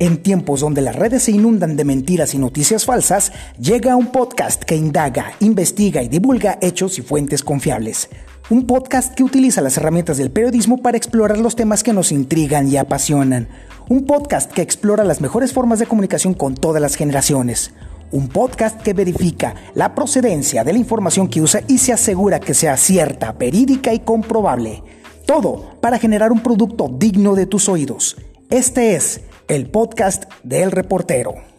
En tiempos donde las redes se inundan de mentiras y noticias falsas, llega un podcast que indaga, investiga y divulga hechos y fuentes confiables. Un podcast que utiliza las herramientas del periodismo para explorar los temas que nos intrigan y apasionan. Un podcast que explora las mejores formas de comunicación con todas las generaciones. Un podcast que verifica la procedencia de la información que usa y se asegura que sea cierta, verídica y comprobable. Todo para generar un producto digno de tus oídos. Este es el podcast del reportero.